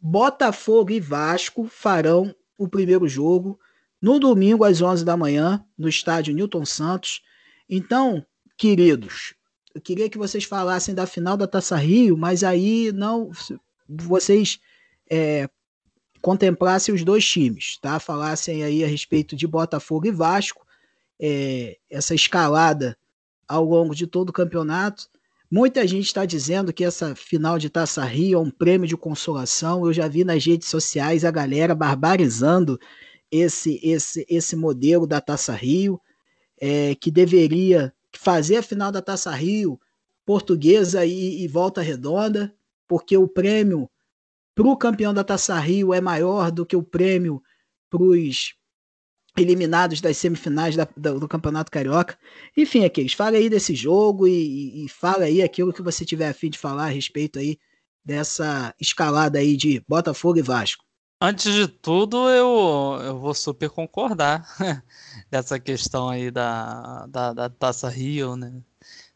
Botafogo e Vasco farão o primeiro jogo no domingo às 11 da manhã, no estádio Newton Santos. Então, queridos, eu queria que vocês falassem da final da Taça Rio, mas aí não vocês é, contemplassem os dois times, tá? Falassem aí a respeito de Botafogo e Vasco, é, essa escalada ao longo de todo o campeonato. Muita gente está dizendo que essa final de Taça Rio é um prêmio de consolação. Eu já vi nas redes sociais a galera barbarizando esse esse esse modelo da Taça Rio, é, que deveria fazer a final da Taça Rio portuguesa e, e volta redonda, porque o prêmio para o campeão da Taça Rio é maior do que o prêmio para os eliminados das semifinais da, do, do, Campeonato Carioca. Enfim, Aquiles, fala aí desse jogo e, e, fala aí aquilo que você tiver a fim de falar a respeito aí dessa escalada aí de Botafogo e Vasco. Antes de tudo, eu, eu vou super concordar dessa questão aí da, da, da Taça Rio, né?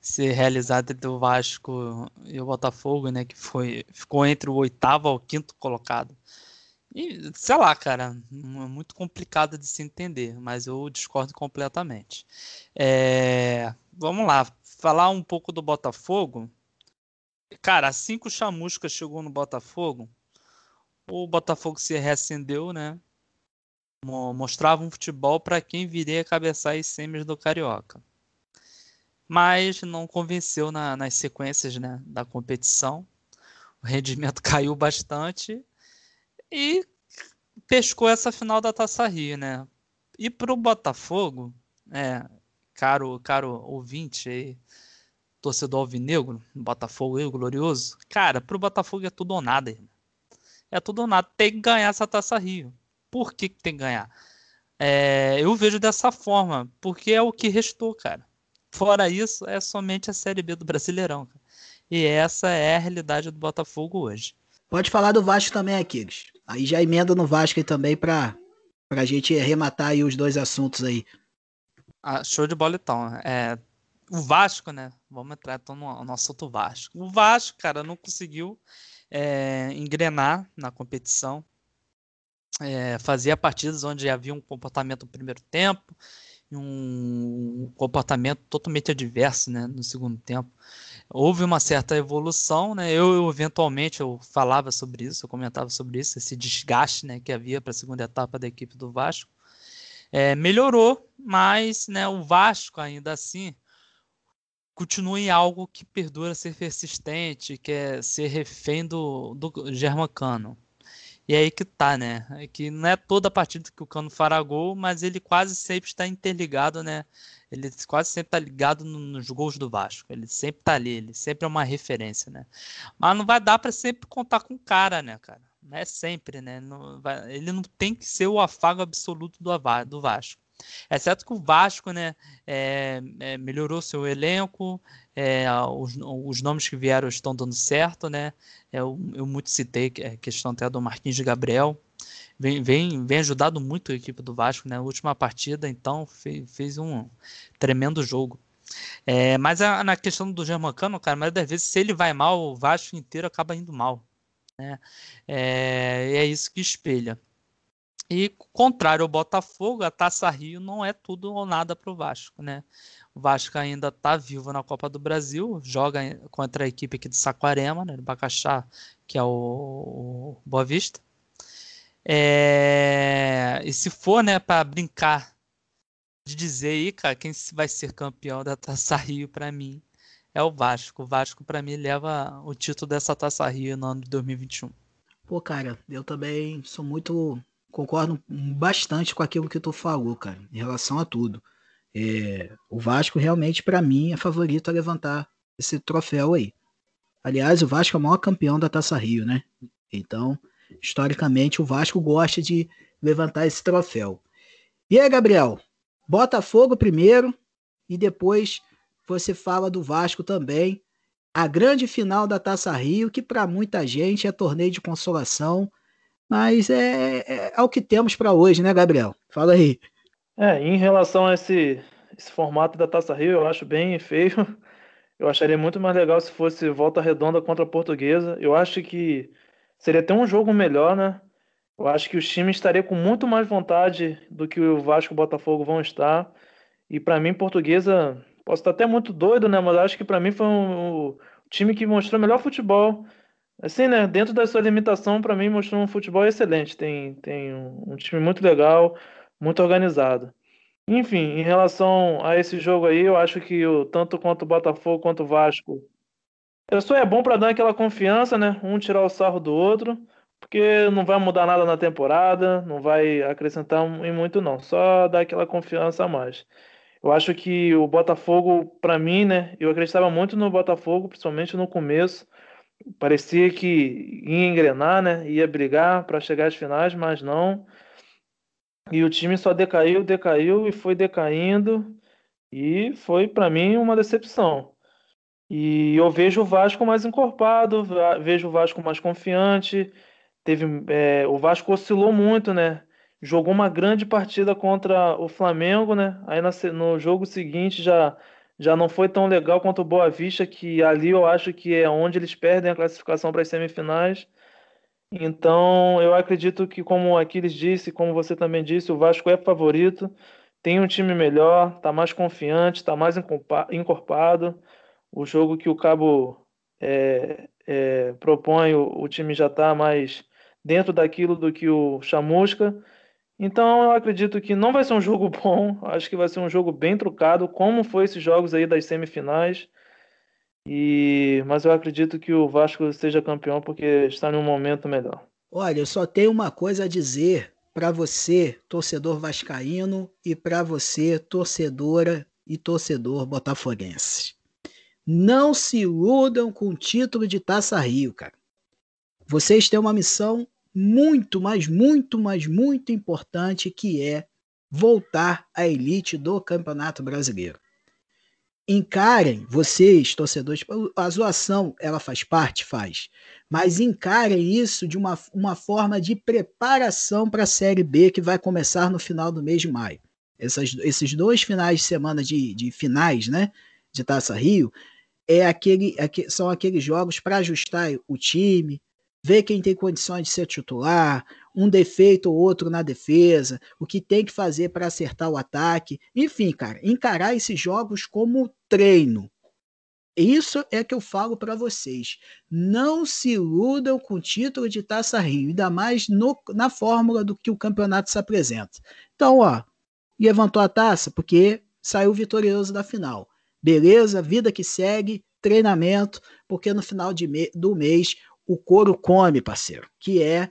Ser realizada entre o Vasco e o Botafogo, né? Que foi, ficou entre o oitavo ao quinto colocado. E, sei lá, cara, é muito complicado de se entender, mas eu discordo completamente. É, vamos lá, falar um pouco do Botafogo. Cara, assim que o Chamusca chegou no Botafogo, o Botafogo se reacendeu, né? Mostrava um futebol para quem viria cabeçar as semis do Carioca. Mas não convenceu na, nas sequências né, da competição. O rendimento caiu bastante e pescou essa final da Taça Rio, né? E para o Botafogo, é, caro, caro ouvinte aí, torcedor alvinegro, Botafogo glorioso, cara, para o Botafogo é tudo ou nada, irmão é tudo ou nada. Tem que ganhar essa taça Rio. Por que, que tem que ganhar? É, eu vejo dessa forma, porque é o que restou, cara. Fora isso, é somente a Série B do Brasileirão. Cara. E essa é a realidade do Botafogo hoje. Pode falar do Vasco também, Aquiles. Aí já emenda no Vasco aí também para a gente arrematar aí os dois assuntos aí. Ah, show de bola então. É, o Vasco, né? Vamos entrar então no, no assunto Vasco. O Vasco, cara, não conseguiu é, engrenar na competição. É, fazia partidas onde havia um comportamento no primeiro tempo e um comportamento totalmente adverso né, no segundo tempo. Houve uma certa evolução, né? Eu, eventualmente eu falava sobre isso, eu comentava sobre isso, esse desgaste né, que havia para a segunda etapa da equipe do Vasco. É, melhorou, mas né, o Vasco ainda assim continua em algo que perdura ser persistente, que é ser refém do, do Germancano. E é aí que tá, né? É que não é toda partida que o Cano fará gol, mas ele quase sempre está interligado, né? Ele quase sempre está ligado nos gols do Vasco. Ele sempre está ali, ele sempre é uma referência, né? Mas não vai dar para sempre contar com o cara, né, cara? Não é sempre, né? Não vai, ele não tem que ser o afago absoluto do, do Vasco. É certo que o Vasco né, é, é, melhorou seu elenco, é, os, os, nomes que vieram estão dando certo, né? Eu, eu muito citei a questão até do Marquinhos de Gabriel. Vem, vem, vem ajudado muito a equipe do Vasco, né? A última partida, então, fez, fez um tremendo jogo. É, mas a, na questão do Germancano, cara, mas das vezes, se ele vai mal, o Vasco inteiro acaba indo mal. Né? É, é isso que espelha. E contrário ao Botafogo, a Taça Rio não é tudo ou nada para o Vasco, né? O Vasco ainda está vivo na Copa do Brasil, joga contra a equipe aqui de Saquarema, né, do Bacaxá, que é o, Boa Vista. É... E se for, né, para brincar de dizer aí, cara, quem vai ser campeão da Taça Rio para mim é o Vasco. O Vasco para mim leva o título dessa Taça Rio no ano de 2021. Pô, cara, eu também sou muito concordo bastante com aquilo que tu falou, cara, em relação a tudo. É, o Vasco realmente, para mim, é favorito a levantar esse troféu aí. Aliás, o Vasco é o maior campeão da Taça Rio, né? Então, historicamente, o Vasco gosta de levantar esse troféu. E aí, Gabriel? Botafogo primeiro e depois você fala do Vasco também. A grande final da Taça Rio, que para muita gente é torneio de consolação mas é, é, é o que temos para hoje, né, Gabriel? Fala aí. É, em relação a esse, esse formato da Taça Rio, eu acho bem feio. Eu acharia muito mais legal se fosse volta redonda contra a portuguesa. Eu acho que seria até um jogo melhor, né? Eu acho que os times estariam com muito mais vontade do que o Vasco e o Botafogo vão estar. E para mim, Portuguesa, posso estar até muito doido, né? Mas acho que para mim foi um, o time que mostrou melhor futebol. Assim, né? Dentro da sua limitação, para mim mostrou um futebol excelente. Tem, tem um, um time muito legal, muito organizado. Enfim, em relação a esse jogo aí, eu acho que o, tanto quanto o Botafogo quanto o Vasco, só é bom para dar aquela confiança, né? Um tirar o sarro do outro porque não vai mudar nada na temporada, não vai acrescentar em muito não, só dar aquela confiança a mais. Eu acho que o Botafogo, para mim, né, eu acreditava muito no Botafogo, principalmente no começo. Parecia que ia engrenar, né, ia brigar para chegar às finais, mas não. E o time só decaiu, decaiu e foi decaindo. E foi para mim uma decepção. E eu vejo o Vasco mais encorpado, vejo o Vasco mais confiante, Teve, é, o Vasco oscilou muito, né? Jogou uma grande partida contra o Flamengo, né? Aí no jogo seguinte já, já não foi tão legal quanto o Boa Vista, que ali eu acho que é onde eles perdem a classificação para as semifinais. Então, eu acredito que, como o Aquiles disse, como você também disse, o Vasco é favorito, tem um time melhor, está mais confiante, está mais encorpado. O jogo que o Cabo é, é, propõe, o, o time já está mais dentro daquilo do que o Chamusca. Então eu acredito que não vai ser um jogo bom, acho que vai ser um jogo bem trucado, como foi esses jogos aí das semifinais. E mas eu acredito que o Vasco seja campeão porque está num momento melhor. Olha, eu só tenho uma coisa a dizer para você, torcedor vascaíno, e para você, torcedora e torcedor botafoguense. Não se iludam com o título de Taça Rio, cara. Vocês têm uma missão muito, mas muito, mas muito importante que é voltar à elite do Campeonato Brasileiro. Encarem, vocês, torcedores, a zoação, ela faz parte? Faz. Mas encarem isso de uma, uma forma de preparação para a Série B que vai começar no final do mês de maio. Essas, esses dois finais de semana de, de finais, né? De Taça Rio, é aquele, são aqueles jogos para ajustar o time, ver quem tem condições de ser titular, um defeito ou outro na defesa, o que tem que fazer para acertar o ataque. Enfim, cara, encarar esses jogos como treino. Isso é que eu falo para vocês. Não se iludam com o título de Taça Rio, ainda mais no, na fórmula do que o campeonato se apresenta. Então, ó, levantou a taça porque saiu vitorioso da final. Beleza, vida que segue, treinamento, porque no final de me do mês o couro come, parceiro, que é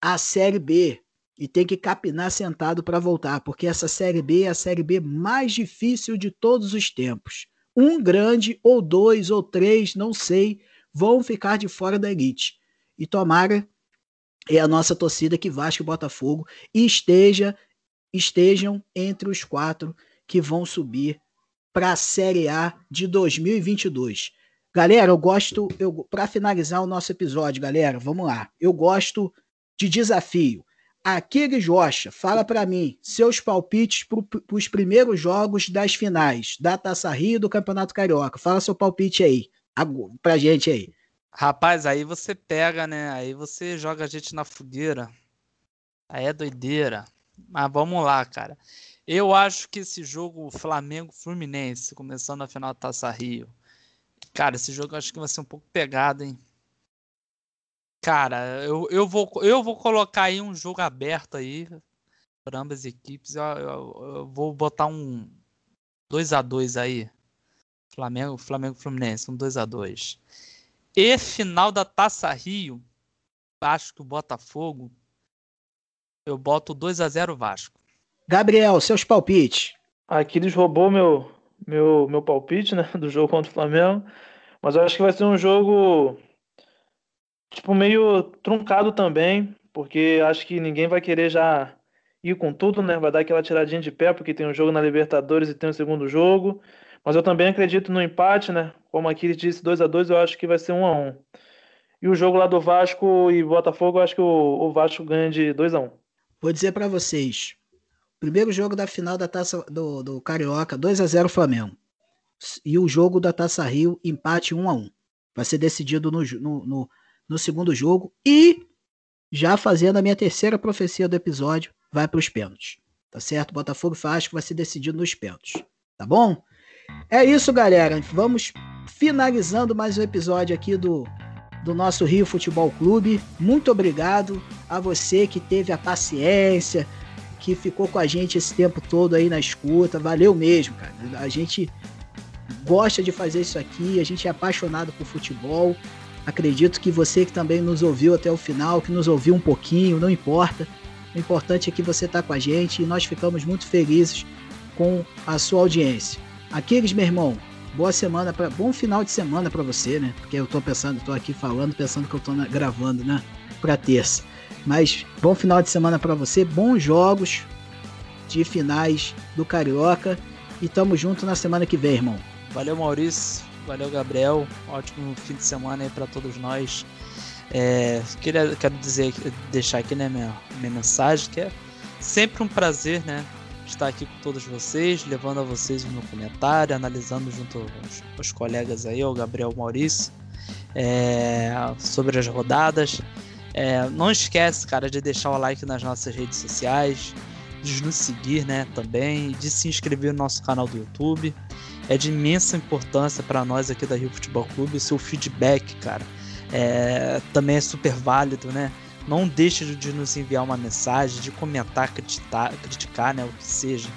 a Série B. E tem que capinar sentado para voltar, porque essa Série B é a Série B mais difícil de todos os tempos. Um grande, ou dois, ou três, não sei, vão ficar de fora da elite. E tomara é a nossa torcida que Vasco e Botafogo esteja, estejam entre os quatro que vão subir para a Série A de 2022. Galera, eu gosto, eu, para finalizar o nosso episódio, galera, vamos lá. Eu gosto de desafio. Aquiles Rocha, fala para mim seus palpites para os primeiros jogos das finais da Taça Rio do Campeonato Carioca. Fala seu palpite aí, pra gente aí. Rapaz, aí você pega, né? Aí você joga a gente na fogueira. Aí é doideira. Mas vamos lá, cara. Eu acho que esse jogo Flamengo-Fluminense, começando a final da Taça Rio, Cara, esse jogo eu acho que vai ser um pouco pegado, hein? Cara, eu, eu, vou, eu vou colocar aí um jogo aberto aí para ambas as equipes. Eu, eu, eu, vou botar um 2 a 2 aí. Flamengo, Flamengo Fluminense, um 2 a 2 E final da Taça Rio, acho que o Botafogo, eu boto 2 a 0 Vasco. Gabriel, seus palpites. Aquiles roubou meu, meu, meu palpite, né, do jogo contra o Flamengo. Mas eu acho que vai ser um jogo tipo meio truncado também, porque acho que ninguém vai querer já ir com tudo, né? Vai dar aquela tiradinha de pé, porque tem um jogo na Libertadores e tem um segundo jogo. Mas eu também acredito no empate, né? Como aqui disse, 2 a 2 eu acho que vai ser 1 a 1 E o jogo lá do Vasco e Botafogo, eu acho que o, o Vasco ganha de 2 a 1 Vou dizer para vocês, Primeiro jogo da final da taça do, do Carioca, 2 a 0 Flamengo. E o jogo da Taça Rio, empate 1 a 1 Vai ser decidido no, no, no, no segundo jogo. E já fazendo a minha terceira profecia do episódio, vai para os pênaltis. Tá certo? Botafogo e Vasco vai ser decidido nos pênaltis. Tá bom? É isso, galera. Vamos finalizando mais um episódio aqui do, do nosso Rio Futebol Clube. Muito obrigado a você que teve a paciência, que ficou com a gente esse tempo todo aí na escuta. Valeu mesmo, cara. A gente gosta de fazer isso aqui, a gente é apaixonado por futebol. Acredito que você que também nos ouviu até o final, que nos ouviu um pouquinho, não importa. O importante é que você está com a gente e nós ficamos muito felizes com a sua audiência. Aquiles, meu irmão, boa semana, pra, bom final de semana para você, né? Porque eu tô pensando, tô aqui falando, pensando que eu tô na, gravando, né? Para terça. Mas bom final de semana para você, bons jogos de finais do Carioca e tamo junto na semana que vem, irmão. Valeu, Maurício. Valeu, Gabriel. Ótimo fim de semana aí para todos nós. É, queria, quero dizer, deixar aqui né, minha, minha mensagem, que é sempre um prazer, né? Estar aqui com todos vocês, levando a vocês o meu comentário, analisando junto aos, aos colegas aí, o Gabriel Maurício, é, sobre as rodadas. É, não esquece, cara, de deixar o like nas nossas redes sociais, de nos seguir, né, também, de se inscrever no nosso canal do YouTube. É de imensa importância para nós aqui da Rio Futebol Clube o seu feedback, cara é, também é super válido, né? Não deixe de nos enviar uma mensagem, de comentar, criticar, criticar né, o que seja.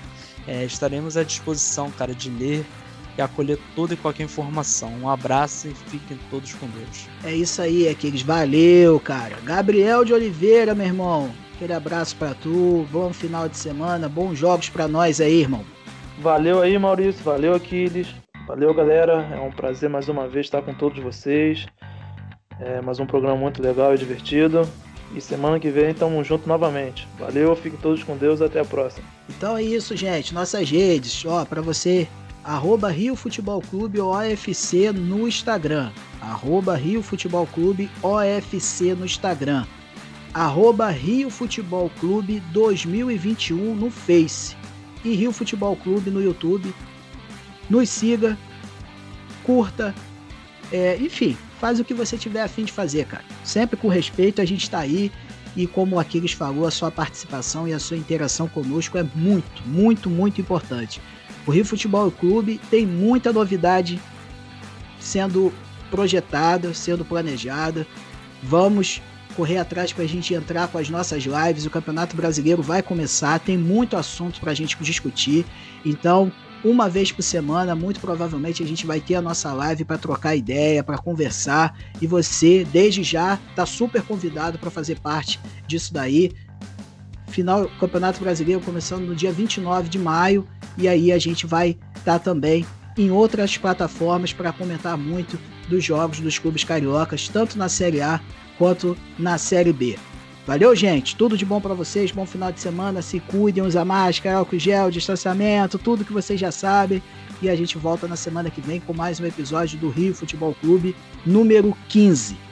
É, estaremos à disposição, cara, de ler e acolher toda e qualquer informação. Um abraço e fiquem todos com Deus. É isso aí, Aquiles. Valeu, cara. Gabriel de Oliveira, meu irmão. Aquele abraço para tu. Bom final de semana. Bons jogos para nós aí, irmão. Valeu aí, Maurício. Valeu, Aquiles. Valeu, galera. É um prazer mais uma vez estar com todos vocês. É mais um programa muito legal e divertido. E semana que vem tamo junto novamente. Valeu, fiquem todos com Deus, até a próxima. Então é isso, gente. Nossas redes, ó, para você, arroba Rio Futebol Clube OFC no Instagram. Arroba Rio Futebol Clube OFC no Instagram. Arroba Rio Futebol Clube 2021 no Face. E Rio Futebol Clube no YouTube. Nos siga, curta, é, enfim, faz o que você tiver a fim de fazer, cara. Sempre com respeito, a gente está aí. E como o Aquiles falou, a sua participação e a sua interação conosco é muito, muito, muito importante. O Rio Futebol Clube tem muita novidade sendo projetada, sendo planejada. Vamos correr atrás para a gente entrar com as nossas lives. O Campeonato Brasileiro vai começar, tem muito assunto para a gente discutir. Então, uma vez por semana, muito provavelmente a gente vai ter a nossa live para trocar ideia, para conversar, e você, desde já, está super convidado para fazer parte disso daí. Final Campeonato Brasileiro começando no dia 29 de maio, e aí a gente vai estar também em outras plataformas para comentar muito dos jogos dos clubes cariocas, tanto na Série A quanto na Série B. Valeu, gente. Tudo de bom para vocês. Bom final de semana. Se cuidem, usa máscara, álcool gel, distanciamento, tudo que vocês já sabem. E a gente volta na semana que vem com mais um episódio do Rio Futebol Clube, número 15.